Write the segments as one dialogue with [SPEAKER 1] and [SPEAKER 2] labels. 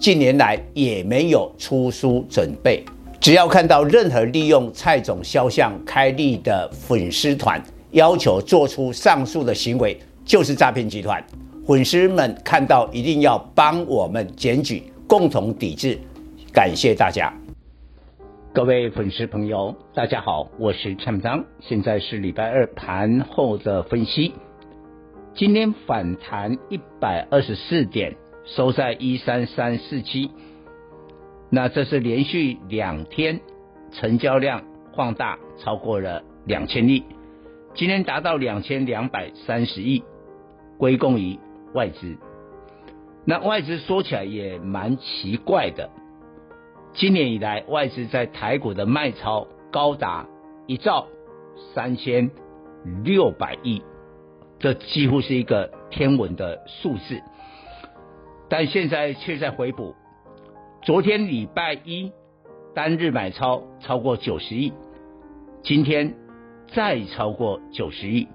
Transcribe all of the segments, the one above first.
[SPEAKER 1] 近年来也没有出书准备。只要看到任何利用蔡总肖像开立的粉丝团，要求做出上述的行为，就是诈骗集团。粉丝们看到一定要帮我们检举，共同抵制。感谢大家。各位粉丝朋友，大家好，我是蔡明彰，现在是礼拜二盘后的分析。今天反弹一百二十四点，收在一三三四七。那这是连续两天成交量放大超过了两千亿，今天达到两千两百三十亿，归功于外资。那外资说起来也蛮奇怪的。今年以来，外资在台股的卖超高达一兆三千六百亿，这几乎是一个天文的数字。但现在却在回补。昨天礼拜一单日买超超过九十亿，今天再超过九十亿，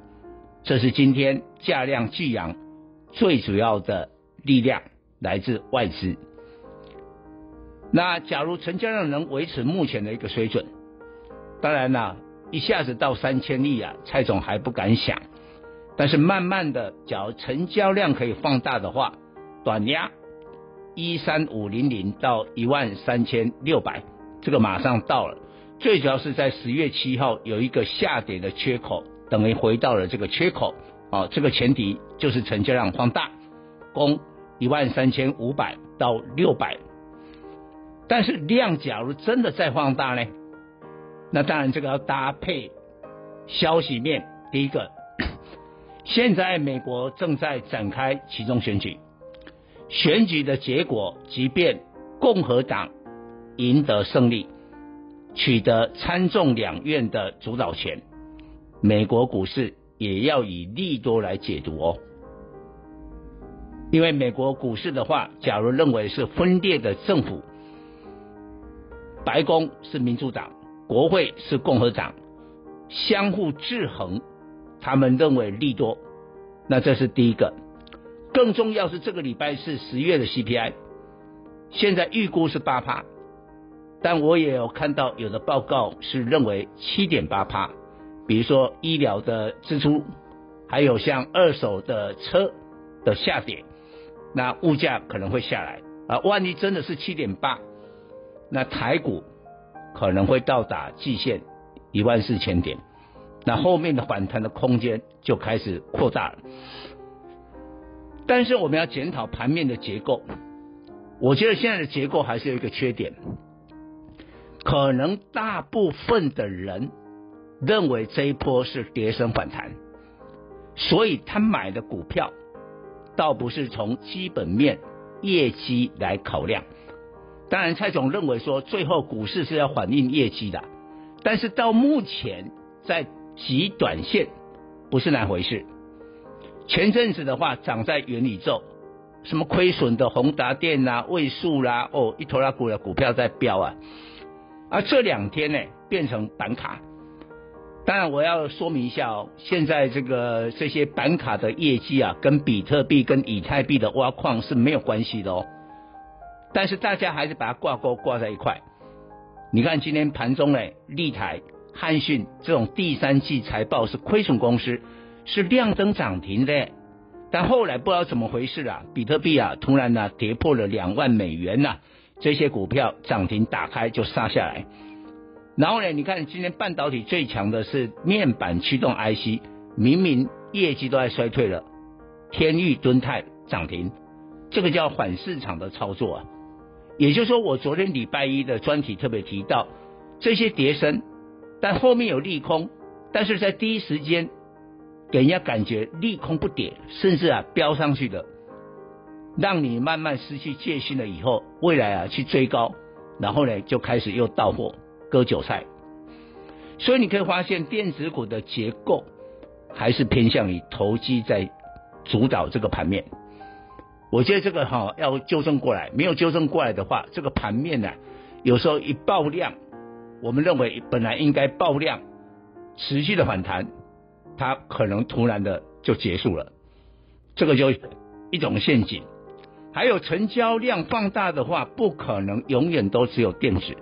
[SPEAKER 1] 这是今天价量巨扬最主要的力量来自外资。那假如成交量能维持目前的一个水准，当然啦，一下子到三千亿啊，蔡总还不敢想。但是慢慢的，假如成交量可以放大的话，短压一三五零零到一万三千六百，这个马上到了。最主要是在十月七号有一个下跌的缺口，等于回到了这个缺口啊，这个前提就是成交量放大，攻一万三千五百到六百。但是量假如真的再放大呢？那当然这个要搭配消息面。第一个，现在美国正在展开其中选举，选举的结果，即便共和党赢得胜利，取得参众两院的主导权，美国股市也要以利多来解读哦。因为美国股市的话，假如认为是分裂的政府。白宫是民主党，国会是共和党，相互制衡，他们认为利多，那这是第一个。更重要是这个礼拜是十月的 CPI，现在预估是八趴，但我也有看到有的报告是认为七点八趴，比如说医疗的支出，还有像二手的车的下跌，那物价可能会下来啊，万一真的是七点八。那台股可能会到达季线一万四千点，那后面的反弹的空间就开始扩大了。但是我们要检讨盘面的结构，我觉得现在的结构还是有一个缺点，可能大部分的人认为这一波是跌升反弹，所以他买的股票倒不是从基本面业绩来考量。当然，蔡总认为说，最后股市是要反映业绩的，但是到目前在极短线不是那回事。前阵子的话，涨在元宇宙，什么亏损的宏达电呐、位数啦，哦，一拖拉股的股票在飙啊，而这两天呢，变成板卡。当然，我要说明一下哦，现在这个这些板卡的业绩啊，跟比特币跟以太币的挖矿是没有关系的哦。但是大家还是把它挂钩挂在一块。你看今天盘中呢，立台、汉讯这种第三季财报是亏损公司，是亮灯涨停的。但后来不知道怎么回事啊，比特币啊突然呢跌破了两万美元呐、啊，这些股票涨停打开就杀下来。然后呢，你看今天半导体最强的是面板驱动 IC，明明业绩都在衰退了，天域、敦泰涨停，这个叫反市场的操作啊。也就是说，我昨天礼拜一的专题特别提到这些跌升，但后面有利空，但是在第一时间给人家感觉利空不跌，甚至啊飙上去的，让你慢慢失去戒心了以后，未来啊去追高，然后呢就开始又到货割韭菜。所以你可以发现电子股的结构还是偏向于投机在主导这个盘面。我觉得这个哈要纠正过来，没有纠正过来的话，这个盘面呢有时候一爆量，我们认为本来应该爆量持续的反弹，它可能突然的就结束了，这个就一种陷阱。还有成交量放大的话，不可能永远都只有电子。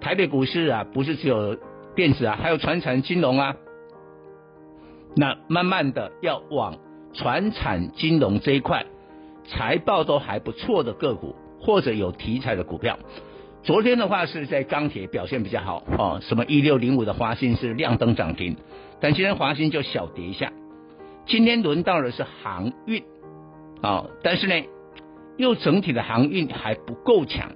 [SPEAKER 1] 台北股市啊，不是只有电子啊，还有传产金融啊。那慢慢的要往传产金融这一块，财报都还不错的个股，或者有题材的股票。昨天的话是在钢铁表现比较好哦，什么一六零五的华兴是亮灯涨停，但今天华兴就小跌一下。今天轮到的是航运、哦，但是呢。又整体的航运还不够强，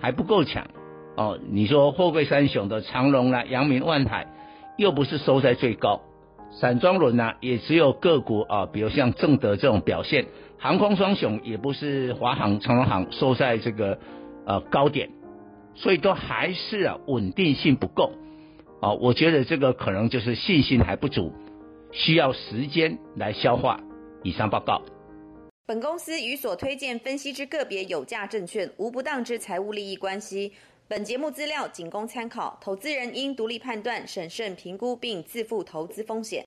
[SPEAKER 1] 还不够强哦。你说货柜三雄的长龙啦、阳明、万海，又不是收在最高。散装轮呢，也只有个股啊，比如像正德这种表现。航空双雄也不是华航、长荣航收在这个呃高点，所以都还是啊稳定性不够啊。我觉得这个可能就是信心还不足，需要时间来消化。以上报告。
[SPEAKER 2] 本公司与所推荐分析之个别有价证券无不当之财务利益关系。本节目资料仅供参考，投资人应独立判断、审慎评估并自负投资风险。